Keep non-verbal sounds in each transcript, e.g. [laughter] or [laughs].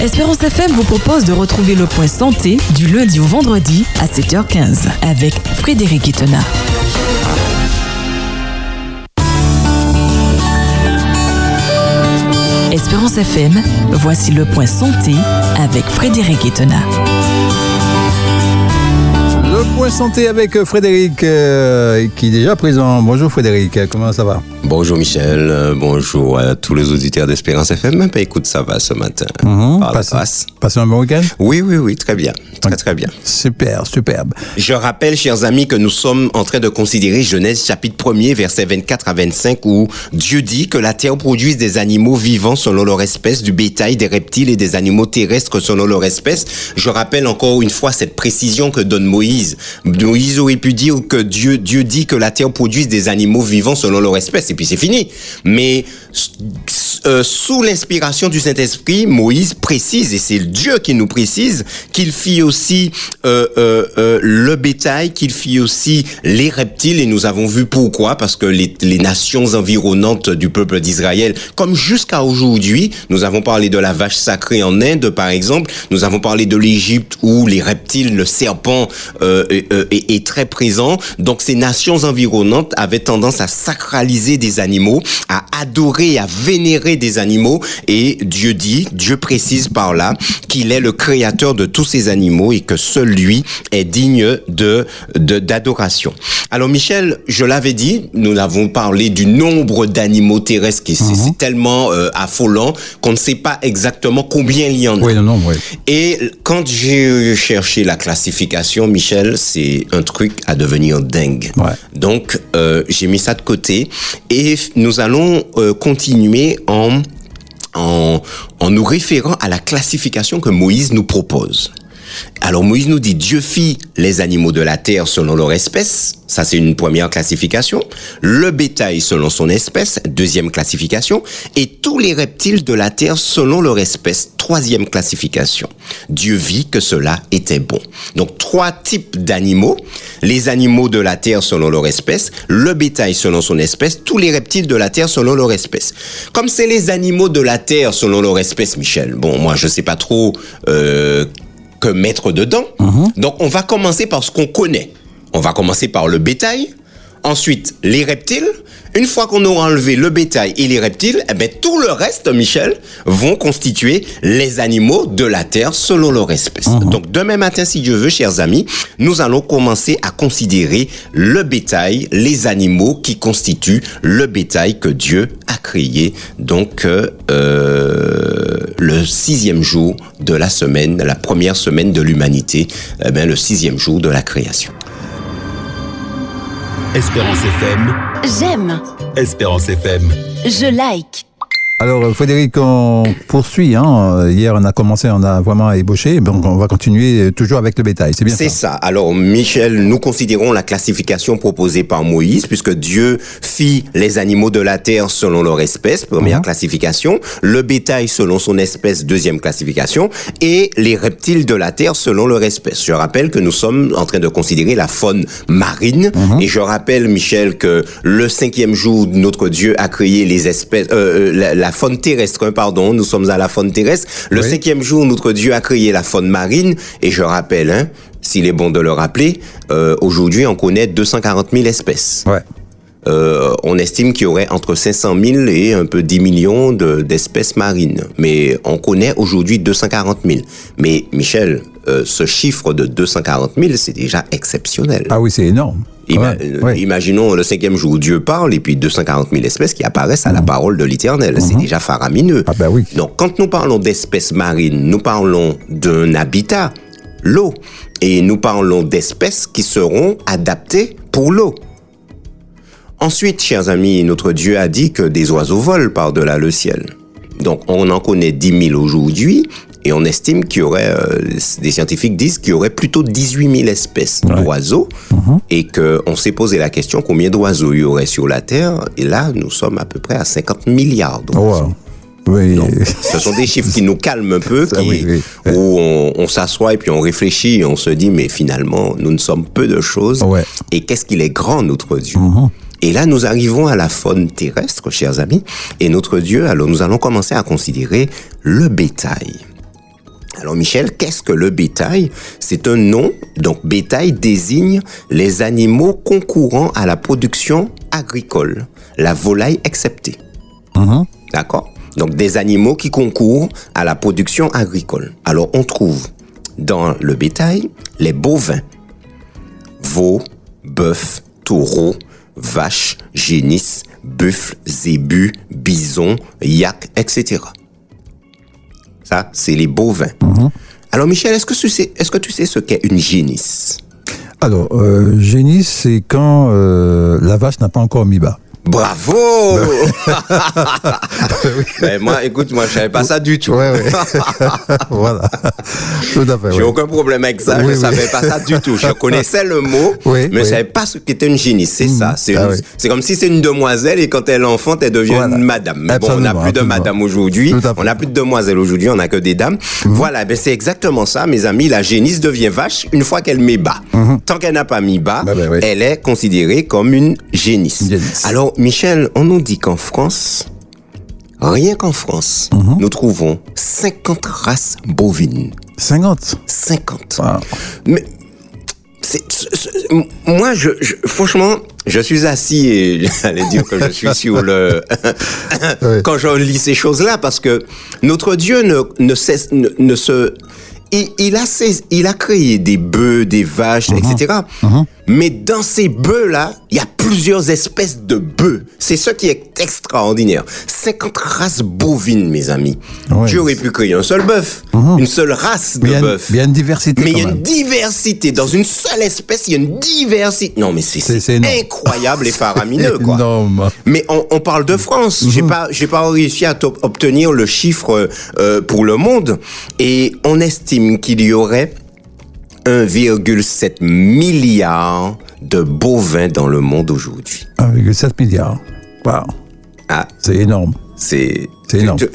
Espérance FM vous propose de retrouver le point santé du lundi au vendredi à 7h15 avec Frédéric Itena. Espérance FM, voici le point santé avec Frédéric Itena. Le point santé avec Frédéric euh, qui est déjà présent. Bonjour Frédéric, comment ça va? Bonjour Michel, euh, bonjour à tous les auditeurs d'Espérance FM. Ben, écoute, ça va ce matin. Mhm. Par la Passez- grâce. Passez un bon week-end? Oui, oui, oui, très bien. Très, très bien. Super, superbe. Je rappelle, chers amis, que nous sommes en train de considérer Genèse chapitre 1er, versets 24 à 25, où Dieu dit que la terre produise des animaux vivants selon leur espèce, du bétail, des reptiles et des animaux terrestres selon leur espèce. Je rappelle encore une fois cette précision que donne Moïse. Moïse aurait pu dire que Dieu, Dieu dit que la terre produise des animaux vivants selon leur espèce, et puis c'est fini. Mais euh, sous l'inspiration du Saint-Esprit, Moïse précise, et c'est Dieu qui nous précise, qu'il fit aussi euh, euh, euh, le bétail, qu'il fit aussi les reptiles, et nous avons vu pourquoi, parce que les, les nations environnantes du peuple d'Israël, comme jusqu'à aujourd'hui, nous avons parlé de la vache sacrée en Inde, par exemple, nous avons parlé de l'Égypte où les reptiles, le serpent euh, euh, est, est très présent, donc ces nations environnantes avaient tendance à sacraliser des animaux, à adorer, à vénérer des animaux, et Dieu dit, Dieu précise par là qu'il est le créateur de tous ces animaux et que seul lui est digne de de- d'adoration. Alors Michel, je l'avais dit, nous avons parlé du nombre d'animaux terrestres qui c'est- c'est tellement euh, affolant qu'on ne sait pas exactement combien il y en a. Oui, non, non, oui. Et quand j'ai cherché la classification, Michel, c'est un truc à devenir dingue. Ouais. Donc, euh, j'ai mis ça de côté et nous allons euh, continuer en, en, en nous référant à la classification que Moïse nous propose. Alors Moïse nous dit Dieu fit les animaux de la terre selon leur espèce, ça c'est une première classification, le bétail selon son espèce, deuxième classification, et tous les reptiles de la terre selon leur espèce, troisième classification. Dieu vit que cela était bon. Donc trois types d'animaux, les animaux de la terre selon leur espèce, le bétail selon son espèce, tous les reptiles de la terre selon leur espèce. Comme c'est les animaux de la terre selon leur espèce, Michel, bon moi je sais pas trop... Euh, que mettre dedans. Donc, on va commencer par ce qu'on connaît. On va commencer par le bétail, ensuite les reptiles. Une fois qu'on aura enlevé le bétail et les reptiles, eh ben, tout le reste, Michel, vont constituer les animaux de la terre selon leur espèce. Donc, demain matin, si Dieu veut, chers amis, nous allons commencer à considérer le bétail, les animaux qui constituent le bétail que Dieu a créé. Donc, euh, euh, le sixième jour de la semaine, la première semaine de l'humanité, eh ben, le sixième jour de la création. Espérance FM, J'aime, Espérance FM. je like. Alors euh, Frédéric, on poursuit. Hein. Hier, on a commencé, on a vraiment ébauché. Donc, on va continuer euh, toujours avec le bétail. C'est bien C'est ça. ça. Alors, Michel, nous considérons la classification proposée par Moïse, puisque Dieu fit les animaux de la terre selon leur espèce, première classification, le bétail selon son espèce, deuxième classification, et les reptiles de la terre selon leur espèce. Je rappelle que nous sommes en train de considérer la faune marine, et je rappelle, Michel, que le cinquième jour, notre Dieu a créé les espèces, euh, euh, la, la faune terrestre, hein, pardon, nous sommes à la faune terrestre. Le Oui. cinquième jour, notre Dieu a créé la faune marine, et je rappelle, hein, s'il est bon de le rappeler, euh, aujourd'hui on connaît 240 000 espèces. Ouais. Euh, on estime qu'il y aurait entre 500 000 et un peu 10 millions de- d'espèces marines. Mais on connaît aujourd'hui 240 000. Mais Michel, euh, ce chiffre de 240 000, c'est déjà exceptionnel. Ah oui, c'est énorme. Ima- Ouais, euh, ouais. Imaginons le cinquième jour où Dieu parle et puis 240 000 espèces qui apparaissent à la parole de l'Éternel. C'est déjà faramineux. Mhm. Ah ben oui. Donc quand nous parlons d'espèces marines, nous parlons d'un habitat, l'eau, et nous parlons d'espèces qui seront adaptées pour l'eau. Ensuite, chers amis, notre Dieu a dit que des oiseaux volent par-delà le ciel. Donc, on en connaît 10 000 aujourd'hui, et on estime qu'il y aurait, euh, des scientifiques disent qu'il y aurait plutôt 18 000 espèces d'oiseaux, et qu'on s'est posé la question combien d'oiseaux il y aurait sur la Terre, et là, nous sommes à peu près à 50 milliards Oh, d'oiseaux. wow. Oui. Donc, ce sont des chiffres qui nous calment un peu, [laughs] Ça, qui- oui, oui. où on, on s'assoit et puis on réfléchit et on se dit, mais finalement, nous ne sommes peu de choses. Ouais. Et qu'est-ce qu'il est grand, notre Dieu Et là, nous arrivons à la faune terrestre, chers amis, et notre Dieu, alors nous allons commencer à considérer le bétail. Alors Michel, qu'est-ce que le bétail? C'est un nom, donc bétail désigne les animaux concourant à la production agricole, la volaille exceptée. Mhm. D'accord? Donc des animaux qui concourent à la production agricole. Alors on trouve dans le bétail les bovins, veaux, bœufs, taureaux, vaches, génisses, buffles, zébus, bisons, yaks, etc. Ça, c'est les bovins. Alors Michel, est-ce que, tu sais, est-ce que tu sais ce qu'est une génisse? Alors, euh, génie, c'est quand euh, la vache n'a pas encore mis bas. Bravo [laughs] Ben, Moi, écoute, moi, je savais pas ça du tout. Ouais, ouais. [laughs] voilà. Tout à fait. J'ai ouais. aucun problème avec ça, Oui, je oui. savais pas ça du tout. Je connaissais le mot, Oui, mais je savais pas ce qu'était une génisse. C'est ça. C'est Ah une- c'est comme si c'est une demoiselle et quand elle est enfante, elle devient Voilà. une madame. Mais bon, on n'a plus de absolument. madame aujourd'hui. Mhm. On n'a plus de demoiselle aujourd'hui, on n'a que des dames. Voilà, ben c'est exactement ça, mes amis. La génisse devient vache une fois qu'elle met bas. Tant qu'elle n'a pas mis bas, ben, oui. elle est considérée comme une génisse. Une génisse. Alors, Michel, on nous dit qu'en France, rien qu'en France, Mhm. nous trouvons 50 races bovines. 50. 50. Wow. Mais c'est, c'est- c'est- moi, je, je- franchement, je suis assis et [laughs] j'allais dire que je suis sur le [laughs] quand je lis ces choses-là parce que notre Dieu ne, ne cesse ne, ne se il, il a ses- il a créé des bœufs, des vaches, etc. Mais dans ces bœufs-là, il y a plusieurs espèces de bœufs. C'est ce qui est extraordinaire. 50 races bovines, mes amis. Ouais. Dieu aurait pu créer un seul bœuf, une seule race de bœuf. il y a une diversité Mais il y a une diversité. Dans une seule espèce, il y a une diversité. Non, mais c'est incroyable et faramineux, [laughs] quoi. Énorme. Mais on, on parle de France. Mhm. J'ai pas, j'ai pas réussi à obtenir le chiffre euh, pour le monde, et on estime qu'il y aurait 1,7 milliard de bovins dans le monde aujourd'hui. 1,7 milliard. Wow. Ah, C'est énorme. c'est énorme. tu-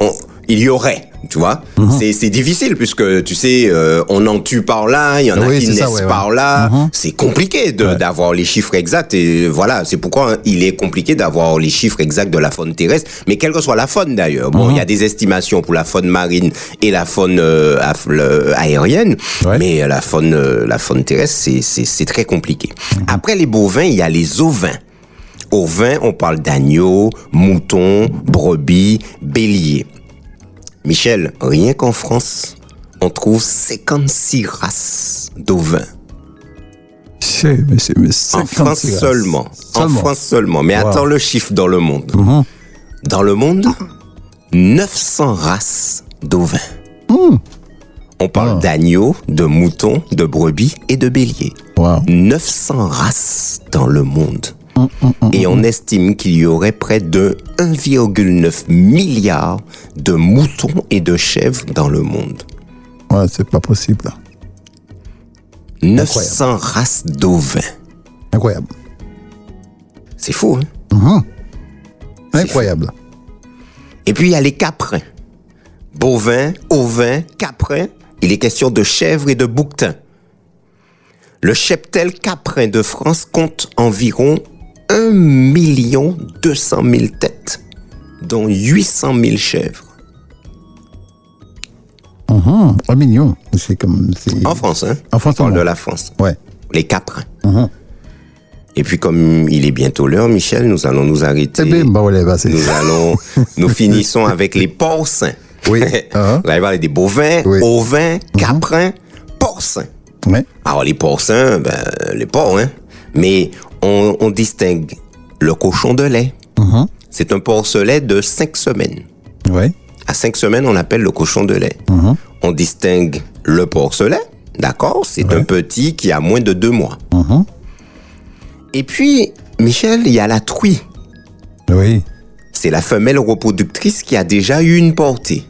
on- il y aurait, tu vois. Mhm. C'est c'est difficile puisque tu sais, euh, on en tue par là, il y en a Oui, qui c'est naissent ça, ouais, ouais. par là. Mhm. C'est compliqué Ouais. d'avoir les chiffres exacts et voilà, c'est pourquoi il est compliqué d'avoir les chiffres exacts de la faune terrestre. Mais quelle que soit la faune d'ailleurs, bon, il Mhm. y a des estimations pour la faune marine et la faune euh, aérienne, Ouais. mais la faune, euh, la faune terrestre, c'est- c'est c'est très compliqué. Mhm. Après les bovins, il y a les ovins. Ovins, on parle d'agneaux, moutons, brebis, béliers. Michel, rien qu'en France, on trouve 56 races d'ovins. C'est, mais c'est, mais En 56 France seulement. En Seulement. France seulement. Mais Wow. attends le chiffre dans le monde. Mhm. Dans le monde, 900 races d'ovins. On parle d'agneaux, de moutons, de brebis et de béliers. Wow. 900 races dans le monde. Et on estime qu'il y aurait près de 1,9 milliard de moutons et de chèvres dans le monde. Ouais, c'est pas possible. là. 900 races d'ovins. Incroyable. C'est fou, hein? C'est Incroyable. Et puis il y a les caprins. Bovins, ovins, caprins. Il est question de chèvres et de bouquetins. Le cheptel caprin de France compte environ 1 200 000 têtes, dont 800 000 chèvres. Mhm. Un million. C'est comme. En France, hein En France On parle de la France. Ouais. Les caprins. Mhm. Et puis comme il est bientôt l'heure, Michel, nous allons nous arrêter. C'est bien. Bah, ouais, bah. Nous allons, nous [laughs] finissons avec les porcins. Oui. Ah. Vous allez parler des bovins, Oui. Ovins, caprins, porcins. Ouais. Alors les porcins, ben, les porcs, hein. Mais on, on distingue le cochon de lait. Mhm. C'est un porcelet de 5 semaines. Ouais. À 5 semaines, on appelle le cochon de lait. Mhm. On distingue le porcelet, d'accord C'est un petit qui a moins de 2 mois. Mhm. Et puis, Michel, il y a la truie. Oui. C'est la femelle reproductrice qui a déjà eu une portée.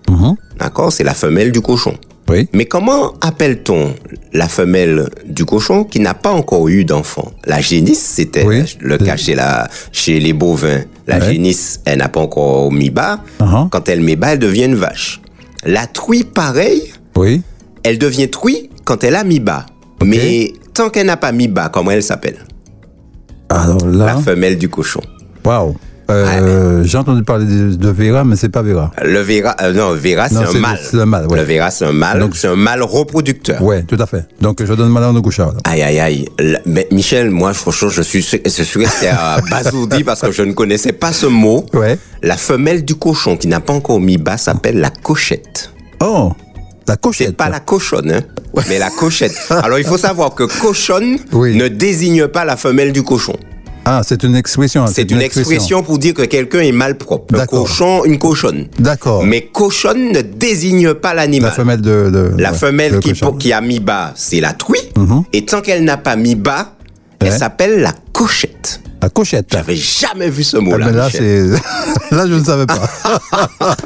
D'accord C'est la femelle du cochon. Oui. Mais comment appelle-t-on la femelle du cochon qui n'a pas encore eu d'enfant? La génisse, c'était Oui. le cas chez, la, chez les bovins. La Ouais. génisse, elle n'a pas encore mis bas. Uh-huh. Quand elle met bas, elle devient une vache. La truie, pareil, Oui. elle devient truie quand elle a mis bas. Mais tant qu'elle n'a pas mis bas, comment elle s'appelle? Alors La femelle du cochon. Waouh. Euh, J'ai entendu parler de, de Vera, mais c'est pas Vera. Le Vera, euh, non, Vera, c'est un le- mâle. c'est un mâle, ouais. Le Vera, c'est un mâle. Donc- c'est un mâle reproducteur. Ouais, tout à fait. Donc je donne Madame de Gouchard. là. Aïe, aïe, aïe. Mais Michel, moi, franchement, je suis, je suis resté [laughs] abasourdi parce que je ne connaissais pas ce mot. Ouais. La femelle du cochon qui n'a pas encore mis bas s'appelle la cochette. Oh, la C'est cochette. pas la cochonne, hein, mais la cochette. [laughs] Alors, il faut savoir que cochonne Oui. ne désigne pas la femelle du cochon. Ah, c'est une expression. C'est une expression pour dire que quelqu'un est malpropre. Un cochon, une cochonne. D'accord. Mais cochonne ne désigne pas l'animal. La femelle de. de- La ouais, femelle qui, qui a mis bas, c'est la truie. Mhm. Et tant qu'elle n'a pas mis bas, elle s'appelle la cochette. La cochette. J'avais jamais vu ce Ah, mot-là. ben [laughs] là, je ne savais pas.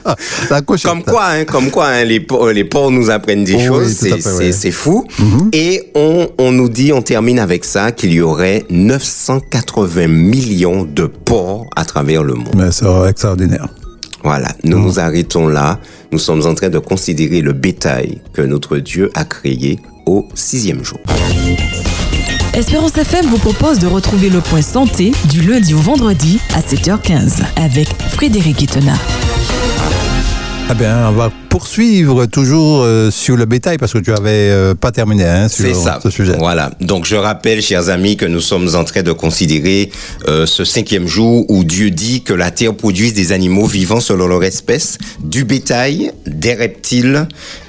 [laughs] la cochette. Comme quoi, hein, comme quoi hein, les, les porcs nous apprennent des Oh choses, à c'est ouais. Mhm. fou. Et on, on nous dit, on termine avec ça, qu'il y aurait 980 millions de porcs à travers le monde. Mais c'est extraordinaire. Voilà, nous nous arrêtons là. Nous sommes en train de considérer le bétail que notre Dieu a créé au sixième jour. Espérance FM vous propose de retrouver le point santé du lundi au vendredi à 7h15 avec Frédéric Itena. Bien, on va poursuivre toujours euh, sur le bétail parce que tu avais euh, pas terminé hein, sur ça. ce sujet. Voilà. Donc je rappelle, chers amis, que nous sommes en train de considérer euh, ce cinquième jour où Dieu dit que la terre produise des animaux vivants selon leur espèce, du bétail, des reptiles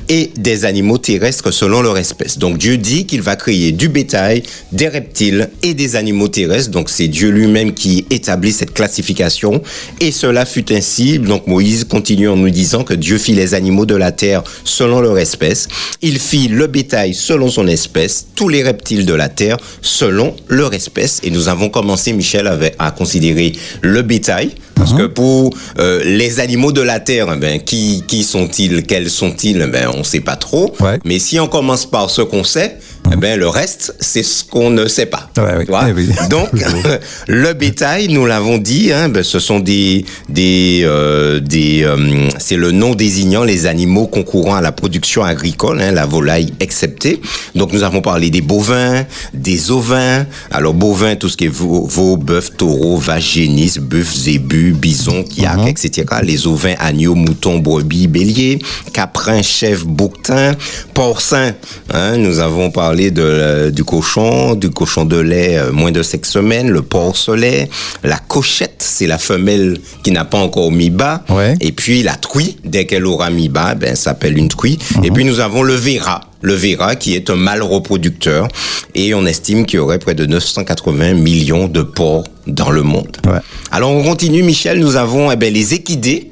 et des animaux terrestres selon leur espèce. Donc Dieu dit qu'il va créer du bétail, des reptiles et des animaux terrestres. Donc c'est Dieu lui-même qui établit cette classification. Et cela fut ainsi. Donc Moïse continue en nous disant que Dieu fit les animaux de la terre selon leur espèce. Il fit le bétail selon son espèce, tous les reptiles de la terre selon leur espèce. Et nous avons commencé, Michel, avec, à considérer le bétail. Parce que pour euh, les animaux de la terre, eh ben, qui, qui sont-ils Quels sont-ils Eh ben, On ne sait pas trop. Ouais. Mais si on commence par ce qu'on sait, eh ben, le reste, c'est ce qu'on ne sait pas. Ouais, oui. Eh oui. [laughs] Donc, [laughs] [laughs] le bétail, nous l'avons dit, hein, ben, ce sont des, des, euh, des, euh, c'est le nom désignant les animaux concourant à la production agricole, hein, la volaille exceptée. Donc, nous avons parlé des bovins, des ovins. Alors, bovins, tout ce qui est veau, veau bœuf, taureau, vache, génisse, bœuf, zébu, bison, kiak, Mhm. etc. Les ovins, agneaux, moutons, brebis, béliers, caprins, chèvres, bouquetins, porcins. Hein, nous avons parlé de, euh, du cochon, du cochon de lait euh, moins de cinq semaines, le porcelet, la cochette, c'est la femelle qui n'a pas encore mis bas. Ouais. Et puis la truie, dès qu'elle aura mis bas, ben, ça s'appelle une truie. Mhm. Et puis nous avons le verra. Le verra qui est un mâle reproducteur. Et on estime qu'il y aurait près de 980 millions de porcs dans le monde. Ouais. Alors on continue, Michel. Nous avons eh ben, les équidés,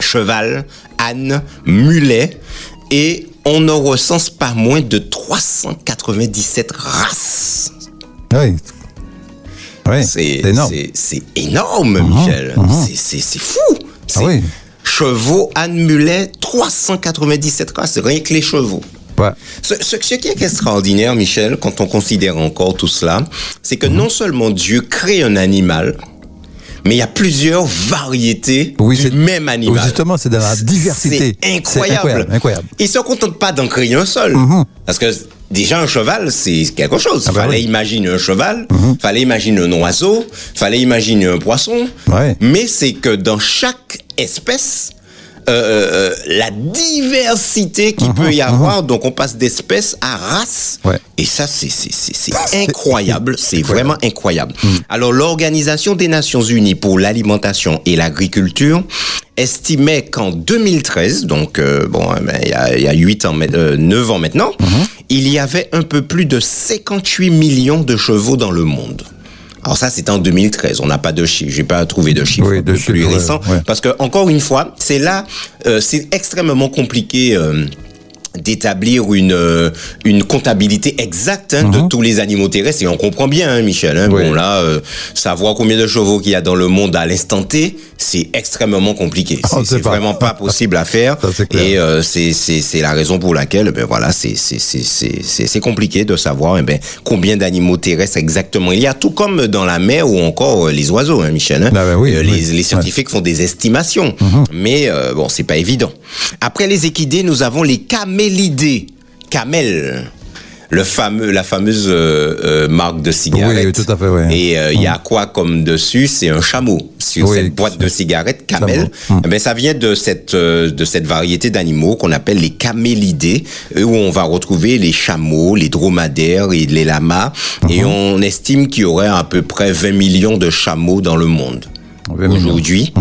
cheval, âne, mulet. Et on ne recense pas moins de 397 races. Oui. Oui, C'est c'est énorme. c'est- énorme, Michel. C'est- C'est c'est fou. Ah oui. Chevaux, âne, mulet, 397 races, rien que les chevaux. Ouais. Ce, ce- ce qui est extraordinaire, Michel, quand on considère encore tout cela, c'est que non seulement Dieu crée un animal, mais il y a plusieurs variétés Oui, du même animal. Oui, justement, c'est dans la diversité. C'est incroyable. incroyable, incroyable. Ils se contentent pas d'en créer un seul. Parce que déjà un cheval, c'est quelque chose. Ah bah fallait oui. imaginer un cheval, fallait imaginer un oiseau, fallait imaginer un poisson. Ouais. Mais c'est que dans chaque espèce, euh, euh, la diversité qu'il peut y avoir, donc on passe d'espèce à race. Ouais. Et ça, c'est c'est- c'est- c'est incroyable, c'est vraiment incroyable. Alors, l'Organisation des Nations Unies pour l'alimentation et l'agriculture estimait qu'en 2013, donc euh, bon, euh, ben, il y a- il y, a 8 ans, mais- euh, 9 ans maintenant, il y avait un peu plus de 58 millions de chevaux dans le monde. Alors ça, c'était en 2013. On n'a pas de chiffres. J'ai pas trouvé de chiffres Oui, de plus récents. ouais. Parce que encore une fois, c'est là, euh, c'est extrêmement compliqué. euh, d'établir une euh, une comptabilité exacte hein, de tous les animaux terrestres. Et on comprend bien hein, Michel hein, Mhm. Oui. bon là euh, savoir combien de chevaux qu'il y a dans le monde à l'instant T. C'est extrêmement compliqué. On c'est vraiment pas [laughs] possible à faire. Ça, et euh, c'est c'est c'est la raison pour laquelle ben voilà c'est c'est c'est c'est compliqué de savoir eh ben combien d'animaux terrestres exactement. Il y a tout comme dans la mer ou encore euh, les oiseaux hein, Michel hein. Ah ben oui, Euh, oui. les, les scientifiques font des estimations. Mais euh, bon c'est pas évident. Après les équidés nous avons les camélidés camels le fameux, la fameuse euh, euh, marque de cigarettes. Oui, tout à fait. Et euh, il y a quoi comme dessus? C'est un chameau sur Oui, cette boîte de cigarettes Camel. Hum. Eh ben, ça vient de cette de cette variété d'animaux qu'on appelle les camélidés, où on va retrouver les chameaux, les dromadaires et les lamas. Et on estime qu'il y aurait à peu près 20 millions de chameaux dans le monde 20 millions. aujourd'hui.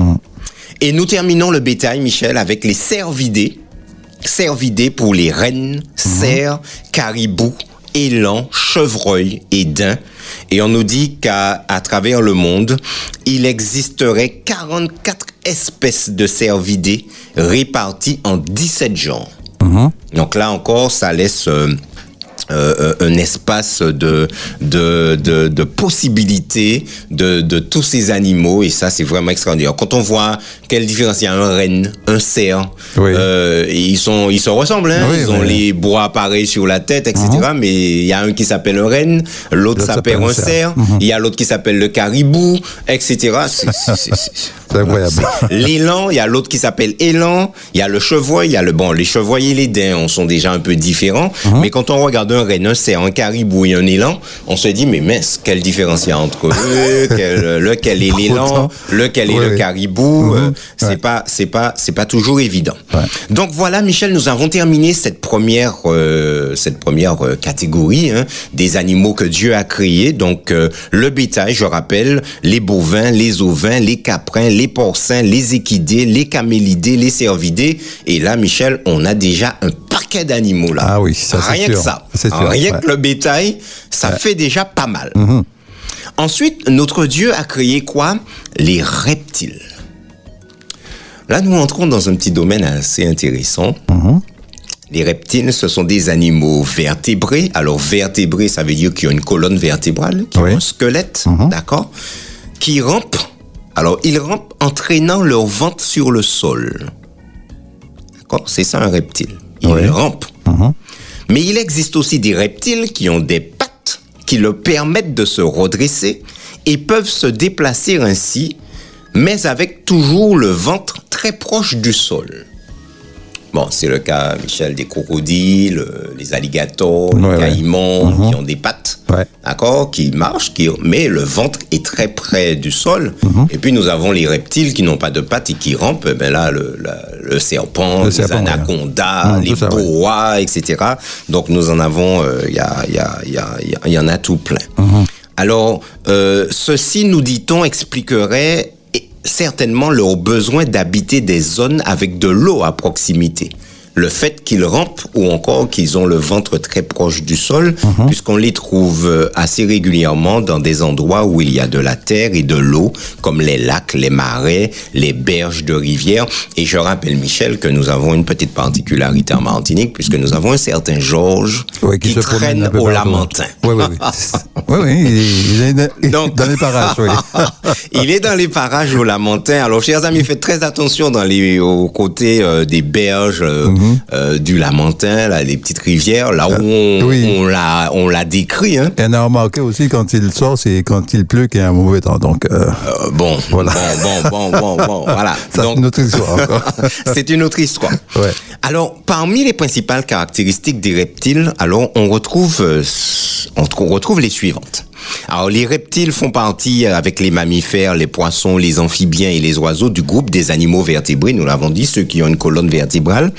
Et nous terminons le bétail, Michel, avec les cervidés. Cervidés pour les rennes, cerfs, caribous, élans, chevreuils et daims. Et on nous dit qu'à à travers le monde, il existerait 44 espèces de cervidés réparties en 17 genres. Donc là encore, ça laisse euh, euh, un espace de, de, de, de possibilités de, de tous ces animaux et ça c'est vraiment extraordinaire. Quand on voit quelle différence il y a un renne, un cerf, Oui. euh, ils sont ils se ressemblent, hein, Oui, ils ont les bois pareils sur la tête, etc. Mais il y a un qui s'appelle un renne, l'autre s'appelle un cerf. cerf, il y a l'autre qui s'appelle le caribou, etc. C'est- c'est- incroyable. [laughs] L'élan, il y a l'autre qui s'appelle élan, il y a le chevreuil, il y a le bon, les chevreuils et les daims on sont déjà un peu différents, Mhm. mais quand on regarde un renne, un caribou et un élan, on se dit mais mince, quelle différence il y a entre eux, [laughs] quel, lequel est l'élan, lequel est Oui, le caribou, Mhm. euh, c'est Ouais. pas c'est pas c'est pas toujours évident. Ouais. Donc voilà Michel, nous avons terminé cette première euh, cette première euh, catégorie hein, des animaux que Dieu a créés. Donc euh, le bétail, je rappelle, les bovins, les ovins, les caprins, les porcins, les équidés, les camélidés, les cervidés. Et là, Michel, on a déjà un paquet d'animaux là. Ah oui, ça, c'est Rien sûr. que ça. Sûr, Rien ouais. que le bétail, ça fait déjà pas mal. Mhm. Ensuite, notre Dieu a créé quoi? Les reptiles. Là, nous entrons dans un petit domaine assez intéressant. Les reptiles, ce sont des animaux vertébrés. Alors, vertébrés, ça veut dire qu'il y a une colonne vertébrale, qui Oui. a un squelette, d'accord Qui rampent. Alors, ils rampent en traînant leur ventre sur le sol. D'accord? C'est ça un reptile. Ils Oui. rampent. Mais il existe aussi des reptiles qui ont des pattes qui leur permettent de se redresser et peuvent se déplacer ainsi, mais avec toujours le ventre très proche du sol. Bon, c'est le cas, Michel, des crocodiles, euh, les alligators, Ouais, les ouais. caïmans qui ont des pattes, Ouais. d'accord, qui marchent, qui, mais le ventre est très près du sol. Mhm. Et puis nous avons les reptiles qui n'ont pas de pattes et qui rampent. Eh Ben là, le, la- le serpent, Le les serpent, anacondas, Mhm, les ça, boas, etc. Donc nous en avons, il y, en a tout plein. Mhm. Alors, euh, ceci, nous dit-on, expliquerait certainement leur besoin d'habiter des zones avec de l'eau à proximité. Le fait qu'ils rampent ou encore qu'ils ont le ventre très proche du sol, Mhm. puisqu'on les trouve euh, assez régulièrement dans des endroits où il y a de la terre et de l'eau, comme les lacs, les marais, les berges de rivières. Et je rappelle, Michel, que nous avons une petite particularité en Martinique, puisque nous avons un certain Georges Oui, qui, se traîne au. Lamentin. Oui, oui, oui. [laughs] oui, oui, il est, dans- Donc- dans les parages. [laughs] Il est dans les parages au Lamentin. Alors, chers amis, faites très attention dans les, aux côtés euh, des berges euh, euh, du Lamentin, là, les petites rivières, là où on, Mhm. oui. on l'a, on l'a décrit. Hein. Et on a remarqué aussi quand il sort, c'est quand il pleut qu'il y a un mauvais temps. Donc, euh, Euh, bon, Voilà. bon, bon, bon, bon, bon, [laughs] voilà. c'est une autre histoire encore. [laughs] c'est une autre histoire. Ouais. Alors, parmi les principales caractéristiques des reptiles, alors on retrouve, euh, on on retrouve les suivantes. Alors, les reptiles font partie, euh, avec les mammifères, les poissons, les amphibiens et les oiseaux, du groupe des animaux vertébrés. Nous l'avons dit, ceux qui ont une colonne vertébrale.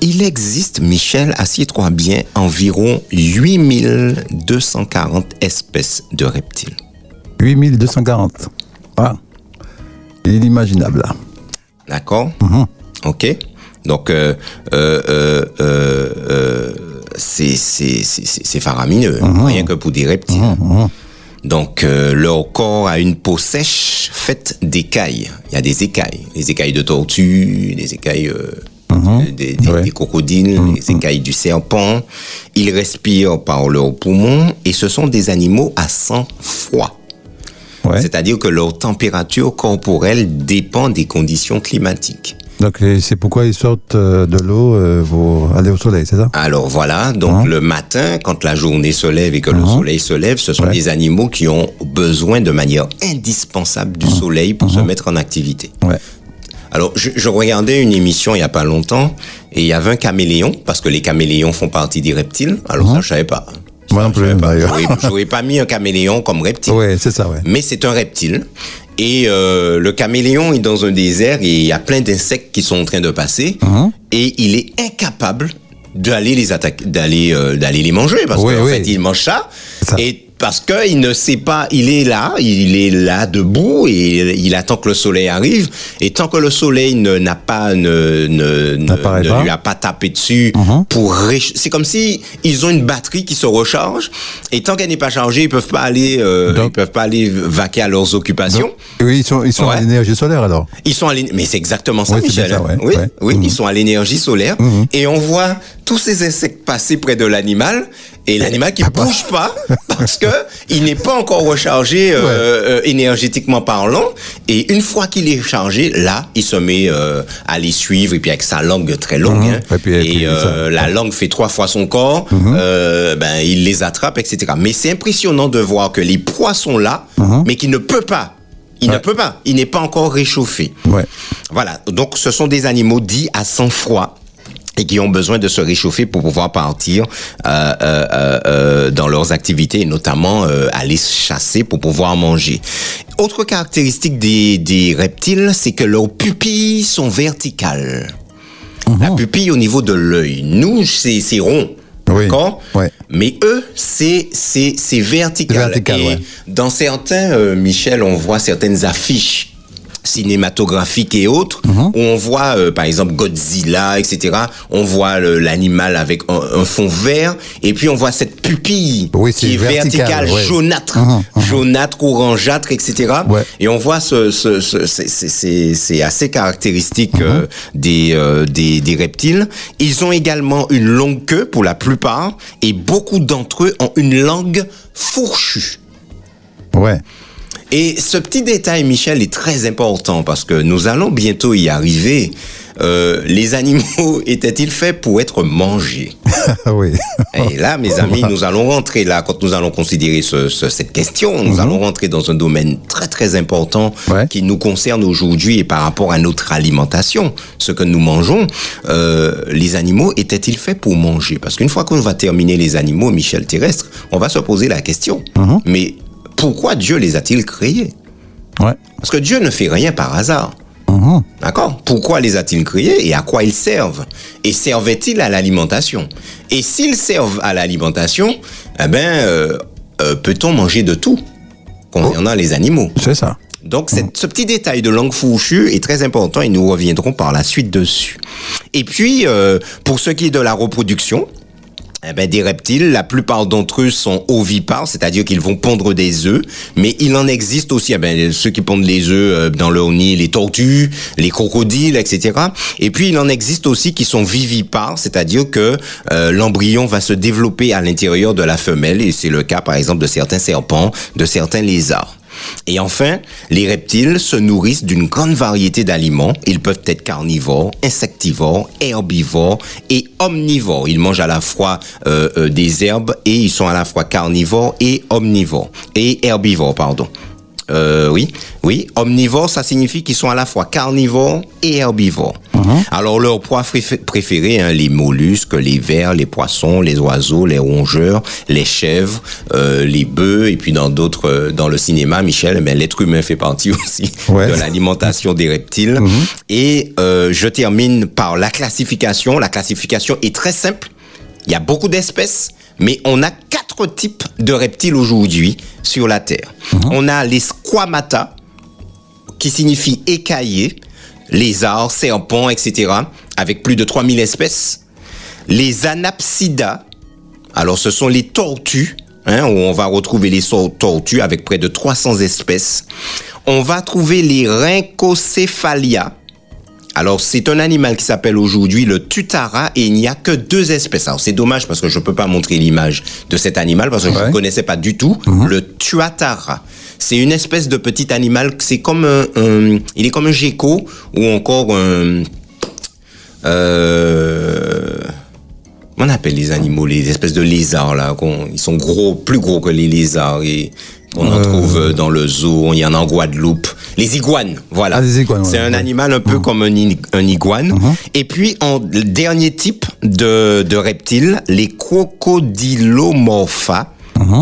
Il existe, Michel, assieds-toi bien, environ 8240 espèces de reptiles. 8240. Voilà. Il est inimaginable, là. D'accord Ok. Donc, euh, euh, euh, euh, euh, c'est c'est- c'est- c'est- c'est faramineux, rien que pour des reptiles. Donc, euh, leur corps a une peau sèche faite d'écailles. Il y a des écailles. Les écailles de tortue, les écailles euh, des, des- Ouais. des crocodiles, les écailles du serpent. Ils respirent par leurs poumons et ce sont des animaux à sang froid. Ouais. C'est-à-dire que leur température corporelle dépend des conditions climatiques. Donc, c'est pourquoi ils sortent euh, de l'eau euh, pour aller au soleil, c'est ça? Alors voilà, donc Hein? le matin, quand la journée se lève et que le Mhm. soleil se lève, ce sont Ouais. des animaux qui ont besoin de manière indispensable du soleil pour se mettre en activité. Ouais. Alors, je, je regardais une émission il y a pas longtemps et il y avait un caméléon parce que les caméléons font partie des reptiles. Alors ça, je savais pas. Moi non je plus, savais pas. d'ailleurs. Mis un caméléon comme reptile. Ouais, c'est ça, ouais. Mais c'est un reptile. Et euh, le caméléon est dans un désert et il y a plein d'insectes qui sont en train de passer. Mhm. Et il est incapable d'aller les attaquer, d'aller euh, d'aller les manger parce Oui, qu'en oui. fait il mange ça. Ça. Et parce que il ne sait pas, il est là, il est là debout et il attend que le soleil arrive. Et tant que le soleil ne n'a pas ne ne, ne, lui a pas tapé dessus Mhm. pour c'est comme si ils ont une batterie qui se recharge et tant qu'elle n'est pas chargée ils peuvent pas aller euh, ils peuvent pas aller vaquer à leurs occupations. Oui, ils sont, ils sont Ouais. à l'énergie solaire alors. Ils sont à l'énergie, mais c'est exactement ça, Oui, Michel. ça, ouais, Oui, ouais. oui, Mhm. ils sont à l'énergie solaire Mhm. et on voit tous ces insectes passer près de l'animal et l'animal qui bouge pas parce que il n'est pas encore rechargé euh, euh, énergétiquement parlant et une fois qu'il est chargé, là, il se met euh, à les suivre et puis avec sa langue très longue Mhm. hein, Et puis- et puis euh, ça- la langue fait trois fois son corps, Mhm. euh, ben il les attrape, etc. Mais c'est impressionnant de voir que les proies sont là, Mhm. mais qu'il ne peut pas. Il ne Ouais. peut pas. Il n'est pas encore réchauffé. Ouais. Voilà, donc ce sont des animaux dits à sang froid et qui ont besoin de se réchauffer pour pouvoir partir euh, euh, euh, euh, dans leurs activités, et notamment euh, aller chasser pour pouvoir manger. Autre caractéristique des, des reptiles, c'est que leurs pupilles sont verticales. La pupille au niveau de l'œil. Nous, c'est rond. Oui, D'accord? Ouais. Mais eux, c'est c'est c'est vertical. Vertical, Et ouais. dans certains, euh, Michel, on voit certaines affiches cinématographiques et autres, Mhm. où on voit, euh, par exemple, Godzilla, etc. On voit l'animal avec un, un fond vert, et puis on voit cette pupille Oui, qui est vertical, verticale, ouais. jaunâtre, Mhm, mhm. jaunâtre, orangeâtre, etc. Ouais. Et on voit ce, ce, ce- c'est- assez caractéristique Mhm. euh, des, euh, des des reptiles. Ils ont également une longue queue pour la plupart, et beaucoup d'entre eux ont une langue fourchue. Ouais. Et ce petit détail, Michel, est très important parce que nous allons bientôt y arriver. Euh, les animaux [laughs] étaient-ils faits pour être mangés? [laughs] Oui. Et là, mes [laughs] amis, nous allons rentrer là, quand nous allons considérer ce- ce- cette question, nous allons rentrer dans un domaine très très important Ouais. qui nous concerne aujourd'hui et par rapport à notre alimentation, ce que nous mangeons. Euh, les animaux étaient-ils faits pour manger? Parce qu'une fois qu'on va terminer les animaux, Michel terrestre, on va se poser la question. Mais pourquoi Dieu les a-t-il créés Ouais. Parce que Dieu ne fait rien par hasard. Mhm. D'accord Pourquoi les a-t-il créés et à quoi ils servent Et servaient-ils à l'alimentation Et s'ils servent à l'alimentation, eh ben, euh, euh, peut-on manger de tout concernant les animaux C'est ça. donc, cette- ce petit détail de langue fourchue est très important et nous reviendrons par la suite dessus. Et puis, euh, pour ce qui est de la reproduction, eh ben, des reptiles, la plupart d'entre eux sont ovipares, c'est-à-dire qu'ils vont pondre des œufs, mais il en existe aussi, eh ben, ceux qui pondent les œufs euh, dans leur nid, les tortues, les crocodiles, etc. Et puis, il en existe aussi qui sont vivipares, c'est-à-dire que euh, l'embryon va se développer à l'intérieur de la femelle, et c'est le cas, par exemple, de certains serpents, de certains lézards. Et enfin, les reptiles se nourrissent d'une grande variété d'aliments. Ils peuvent être carnivores, insectivores, herbivores et omnivores. Ils mangent à la fois euh, euh, des herbes et ils sont à la fois carnivores et omnivores. Et herbivores, pardon. Euh, oui, oui. Omnivores, ça signifie qu'ils sont à la fois carnivores et herbivores. Alors, leurs proies préfé- préférées, hein, les mollusques, les vers, les poissons, les oiseaux, les rongeurs, les chèvres, euh, les bœufs, et puis dans d'autres, euh, dans le cinéma, Michel, mais l'être humain fait partie [laughs] aussi Ouais. de l'alimentation des reptiles. Et euh, je termine par la classification. La classification est très simple. Il y a beaucoup d'espèces, mais on a quatre types de reptiles aujourd'hui sur la Terre. On a les squamata, qui signifie écaillé, lézards, serpents, etc., avec plus de 3000 espèces. Les anapsida, alors ce sont les tortues, hein, où on va retrouver les tortues avec près de 300 espèces. On va trouver les rhincocéphalia, alors, c'est un animal qui s'appelle aujourd'hui le tutara et il n'y a que deux espèces. Alors, c'est dommage parce que je peux pas montrer l'image de cet animal parce que je ne connaissais pas du tout. Le tuatara. C'est une espèce de petit animal, c'est comme un, un- il est comme un gecko ou encore un, euh, on appelle les animaux, les espèces de lézards là, ils sont gros, plus gros que les lézards et on en trouve euh, dans le zoo, il y en a en Guadeloupe. Les iguanes, voilà. Ah, les iguanes, C'est un animal un peu comme un, iguane. Et puis, en dernier type de, de reptile, les crocodilomorpha.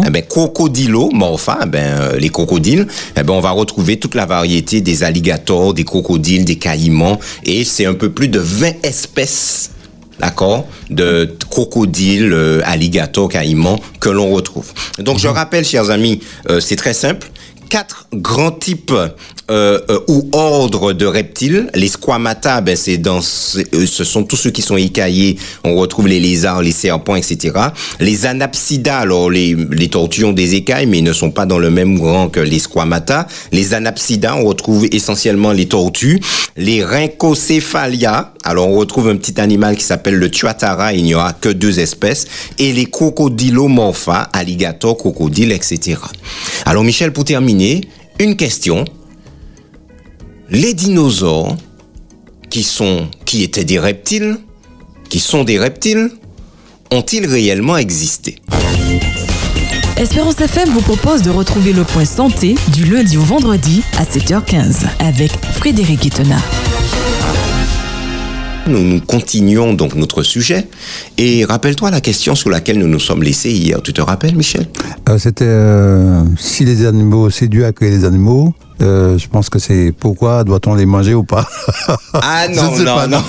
Eh ben, crocodilomorpha, eh ben, euh, les crocodiles, eh ben, on va retrouver toute la variété des alligators, des crocodiles, des caïmans, et c'est un peu plus de 20 espèces d'accord, de crocodiles, euh, alligators, caïmans que l'on retrouve. Donc je rappelle, chers amis, euh, c'est très simple. Quatre grands types euh, euh, ou ordres de reptiles. Les squamata, ben c'est dans, ce euh, ce sont tous ceux qui sont écaillés. On retrouve les lézards, les serpents, etc. Les anapsida, alors les, tortues ont des écailles, mais ils ne sont pas dans le même rang que les squamata. Les anapsida, on retrouve essentiellement les tortues. Les rhincocéphalia, alors on retrouve un petit animal qui s'appelle le tuatara, il n'y aura que deux espèces. Et les crocodilomorpha, alligators, crocodiles, etc. Alors Michel, pour terminer, une question. Les dinosaures, qui sont, qui étaient des reptiles, qui sont des reptiles, ont-ils réellement existé? Espérance FM vous propose de retrouver le point santé du lundi au vendredi à 7h15 avec Frédéric Itena. Nous, continuons donc notre sujet. Et rappelle-toi la question sur laquelle nous nous sommes laissés hier. Tu te rappelles, Michel? Euh, C'était euh, si les animaux, c'est Dieu a créé les animaux. Euh, je pense que c'est pourquoi doit-on les manger ou pas? Ah [laughs] Je non, non, pas, non,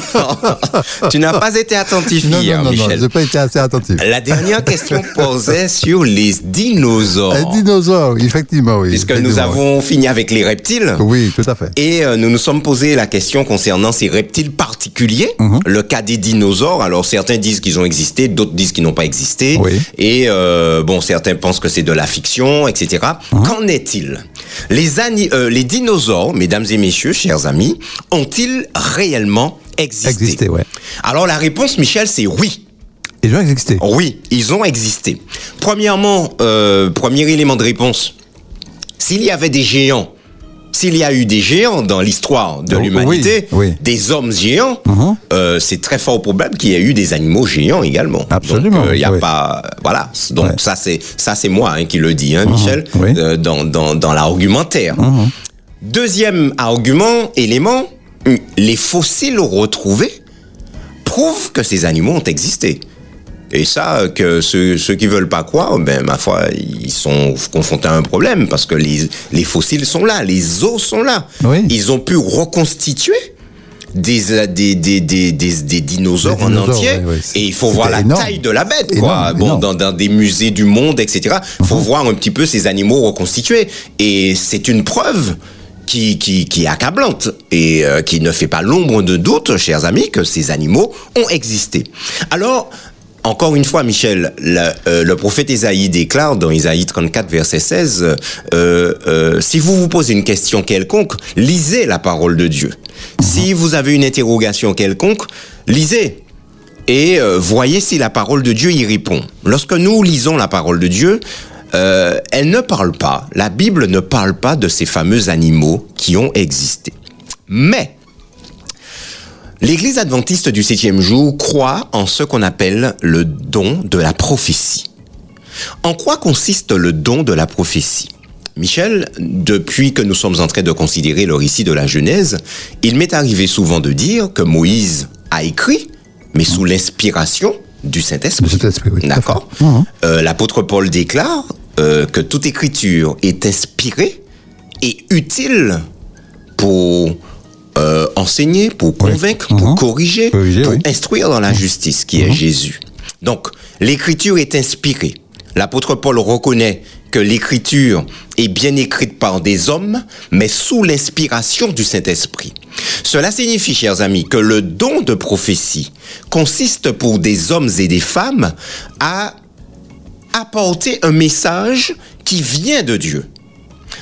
[laughs] tu n'as pas été attentif Non, hier, non, non, non, Michel. j'ai pas été assez attentif. La dernière question [laughs] posait sur les dinosaures. Un dinosaure, effectivement, oui. puisque nous avons fini avec les reptiles. Oui, tout à fait. Et euh, nous nous sommes posé la question concernant ces reptiles particuliers, Mhm. le cas des dinosaures. Alors certains disent qu'ils ont existé, d'autres disent qu'ils n'ont pas existé. Oui. Et euh, bon, certains pensent que c'est de la fiction, etc. Mhm. Qu'en est-il? Les, ani- euh, les dinosaures, mesdames et messieurs, chers amis, ont-ils réellement existé Existé, ouais. Alors la réponse, Michel, c'est oui. Ils ont existé. Oui, ils ont existé. Premièrement, euh, premier élément de réponse, s'il y avait des géants, s'il y a eu des géants dans l'histoire de Oh, l'humanité, oui, oui. des hommes géants, Mhm. euh, c'est très fort probable qu'il y ait eu des animaux géants également. Absolument, euh, il y a oui. pas, voilà. Donc Ouais. ça c'est ça c'est moi hein, qui le dis, hein, Michel, oui. euh, dans dans dans l'argumentaire. Deuxième argument, élément, les fossiles retrouvés prouvent que ces animaux ont existé. Et ça, que ceux, ceux qui veulent pas croire, ben ma foi, ils sont confrontés à un problème parce que les, les fossiles sont là, les os sont là. Oui. Ils ont pu reconstituer des, des, des, des, des, dinosaures en entier. ouais, ouais. Et il faut voir la énorme. taille de la bête, quoi. Énorme, bon, énorme. dans, dans des musées du monde, etc. Il faut voir un petit peu ces animaux reconstitués. Et c'est une preuve qui, qui, qui est accablante et euh, qui ne fait pas l'ombre de doute, chers amis, que ces animaux ont existé. Alors, encore une fois, Michel, le, euh, le prophète Isaïe déclare dans Isaïe 34, verset 16, euh, euh, si vous vous posez une question quelconque, lisez la parole de Dieu. Si vous avez une interrogation quelconque, lisez et voyez si la parole de Dieu y répond. Lorsque nous lisons la parole de Dieu, elle ne parle pas, la Bible ne parle pas de ces fameux animaux qui ont existé. Mais l'Église adventiste du septième jour croit en ce qu'on appelle le don de la prophétie. En quoi consiste le don de la prophétie? Michel, depuis que nous sommes en train de considérer le récit de la Genèse, il m'est arrivé souvent de dire que Moïse a écrit, mais sous l'inspiration du Saint-Esprit. Oui. D'accord? Mhm. Euh, L'apôtre Paul déclare euh, que toute écriture est inspirée et utile pour euh, enseigner, pour Oui. convaincre, pour Mhm. corriger, Corriger, pour oui. instruire dans la justice, qui est Jésus. Donc, l'écriture est inspirée. L'apôtre Paul reconnaît que l'écriture est bien écrite par des hommes, mais sous l'inspiration du Saint-Esprit. Cela signifie, chers amis, que le don de prophétie consiste pour des hommes et des femmes à apporter un message qui vient de Dieu.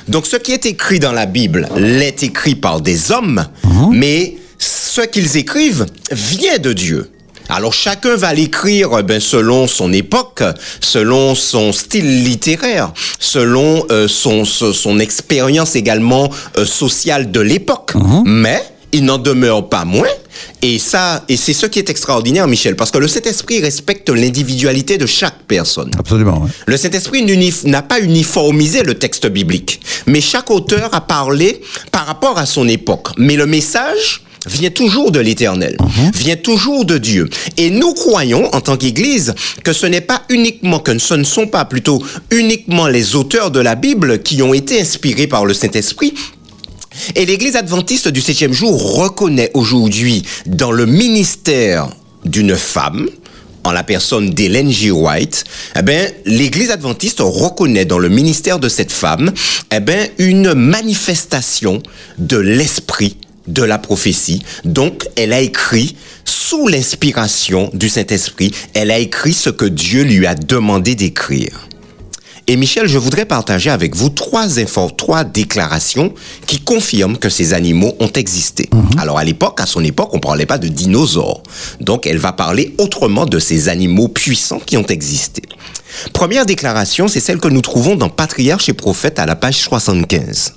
Donc ce qui est écrit dans la Bible l'est écrit par des hommes, mais ce qu'ils écrivent vient de Dieu. Alors chacun va l'écrire eh ben, selon son époque, selon son style littéraire, selon euh, son, son, son expérience également euh, sociale de l'époque. Mais il n'en demeure pas moins. Et ça, et c'est ce qui est extraordinaire, Michel, parce que le Saint-Esprit respecte l'individualité de chaque personne. Absolument. ouais. Le Saint-Esprit n'a pas uniformisé le texte biblique, mais chaque auteur a parlé par rapport à son époque. Mais le message vient toujours de l'Éternel, vient toujours de Dieu. Et nous croyons, en tant qu'Église, que ce n'est pas uniquement, que ce ne sont pas plutôt uniquement les auteurs de la Bible qui ont été inspirés par le Saint-Esprit, et l'Église adventiste du septième jour reconnaît aujourd'hui dans le ministère d'une femme, en la personne d'Hélène G. White, eh ben, l'Église adventiste reconnaît dans le ministère de cette femme, eh ben, une manifestation de l'esprit de la prophétie. Donc, elle a écrit sous l'inspiration du Saint-Esprit, elle a écrit ce que Dieu lui a demandé d'écrire. Et Michel, je voudrais partager avec vous trois infos, trois déclarations qui confirment que ces animaux ont existé. Alors à l'époque, à son époque, on parlait pas de dinosaures. Donc elle va parler autrement de ces animaux puissants qui ont existé. Première déclaration, c'est celle que nous trouvons dans Patriarche et Prophète à la page 75.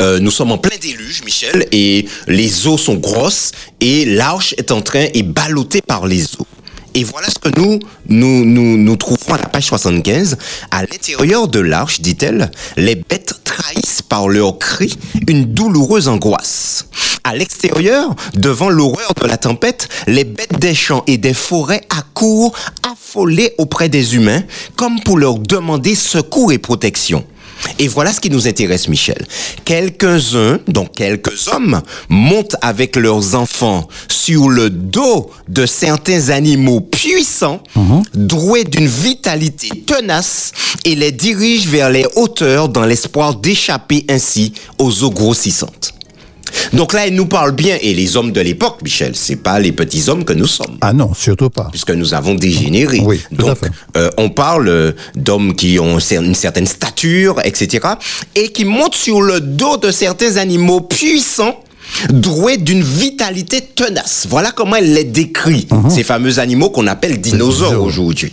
Euh, nous sommes en plein déluge, Michel, et les eaux sont grosses et l'arche est en train est ballottée par les eaux. Et voilà ce que nous, nous, nous, nous trouvons à la page 75. À l'intérieur de l'arche, dit-elle, les bêtes trahissent par leurs cris une douloureuse angoisse. À l'extérieur, devant l'horreur de la tempête, les bêtes des champs et des forêts accourent affolées auprès des humains, comme pour leur demander secours et protection. Et voilà ce qui nous intéresse, Michel. Quelques-uns, donc quelques hommes, montent avec leurs enfants sur le dos de certains animaux puissants, doués d'une vitalité tenace, et les dirigent vers les hauteurs dans l'espoir d'échapper ainsi aux eaux grossissantes. Donc là, elle nous parle bien, et les hommes de l'époque, Michel, c'est pas les petits hommes que nous sommes Ah non, surtout pas. puisque nous avons dégénéré. Oui, tout à Donc, fait. euh, on parle euh, d'hommes qui ont une certaine stature, etc., et qui montent sur le dos de certains animaux puissants, doués d'une vitalité tenace. Voilà comment elle les décrit, ces fameux animaux qu'on appelle dinosaures dinosaures. aujourd'hui.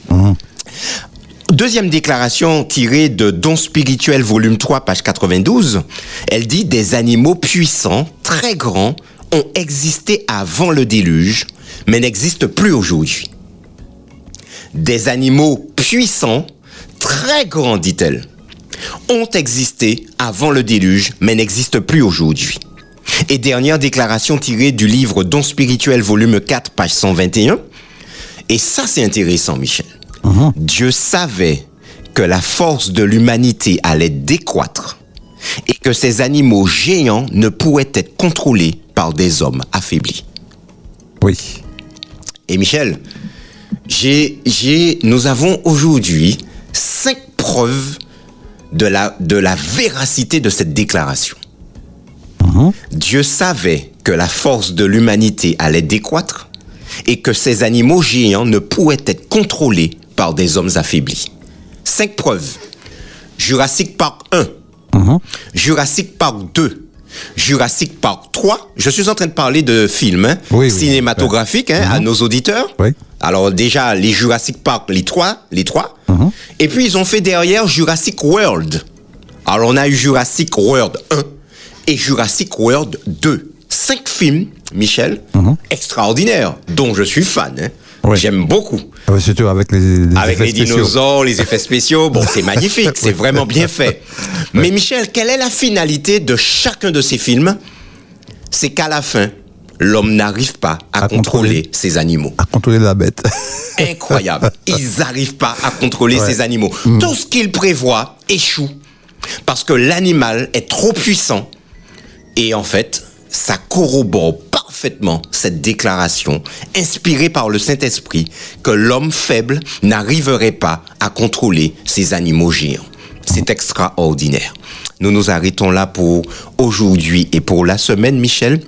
Deuxième déclaration tirée de Don spirituel volume 3 page 92, elle dit des animaux puissants, très grands, ont existé avant le déluge, mais n'existent plus aujourd'hui. Des animaux puissants, très grands, dit-elle, ont existé avant le déluge, mais n'existent plus aujourd'hui. Et dernière déclaration tirée du livre Don spirituel volume 4 page 121, et ça c'est intéressant, Michel. Dieu savait que la force de l'humanité allait décroître et que ces animaux géants ne pourraient être contrôlés par des hommes affaiblis. Oui. Et Michel, j'ai, j'ai, nous avons aujourd'hui cinq preuves de la, de la véracité de cette déclaration. Dieu savait que la force de l'humanité allait décroître et que ces animaux géants ne pourraient être contrôlés par des hommes affaiblis. Cinq preuves. Jurassic Park 1, Jurassic Park 2, Jurassic Park 3. Je suis en train de parler de films hein, Oui, oui. cinématographiques hein, à nos auditeurs. Oui. Alors déjà, les Jurassic Park, les trois, les trois. Et puis ils ont fait derrière Jurassic World. Alors on a eu Jurassic World 1 et Jurassic World 2. Cinq films, Michel, extraordinaires, dont je suis fan. hein. Oui. J'aime beaucoup. Ah surtout avec les, les Avec effets les spéciaux. dinosaures, les effets spéciaux, bon, c'est [laughs] magnifique, c'est vraiment bien fait. [laughs] Mais Michel, quelle est la finalité de chacun de ces films? C'est qu'à la fin, l'homme n'arrive pas à, À contrôler contrôler. ces animaux. À contrôler la bête. [laughs] Incroyable. Ils n'arrivent pas à contrôler Ouais. ces animaux. Tout ce qu'ils prévoient échoue parce que l'animal est trop puissant. Et en fait, ça corrobore parfaitement cette déclaration inspirée par le Saint-Esprit que l'homme faible n'arriverait pas à contrôler ces animaux géants. C'est extraordinaire. Nous nous arrêtons là pour aujourd'hui et pour la semaine, Michel.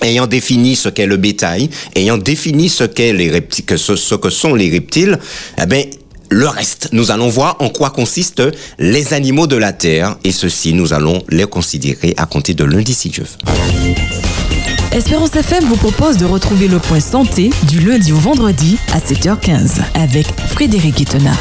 Ayant défini ce qu'est le bétail, ayant défini ce les reptiles, que ce que sont les reptiles, eh ben, le reste, nous allons voir en quoi consistent les animaux de la terre, et ceci, nous allons les considérer à compter de lundi si Dieu. Espérance FM vous propose de retrouver le point santé du lundi au vendredi à 7h15 avec Frédéric Guitena.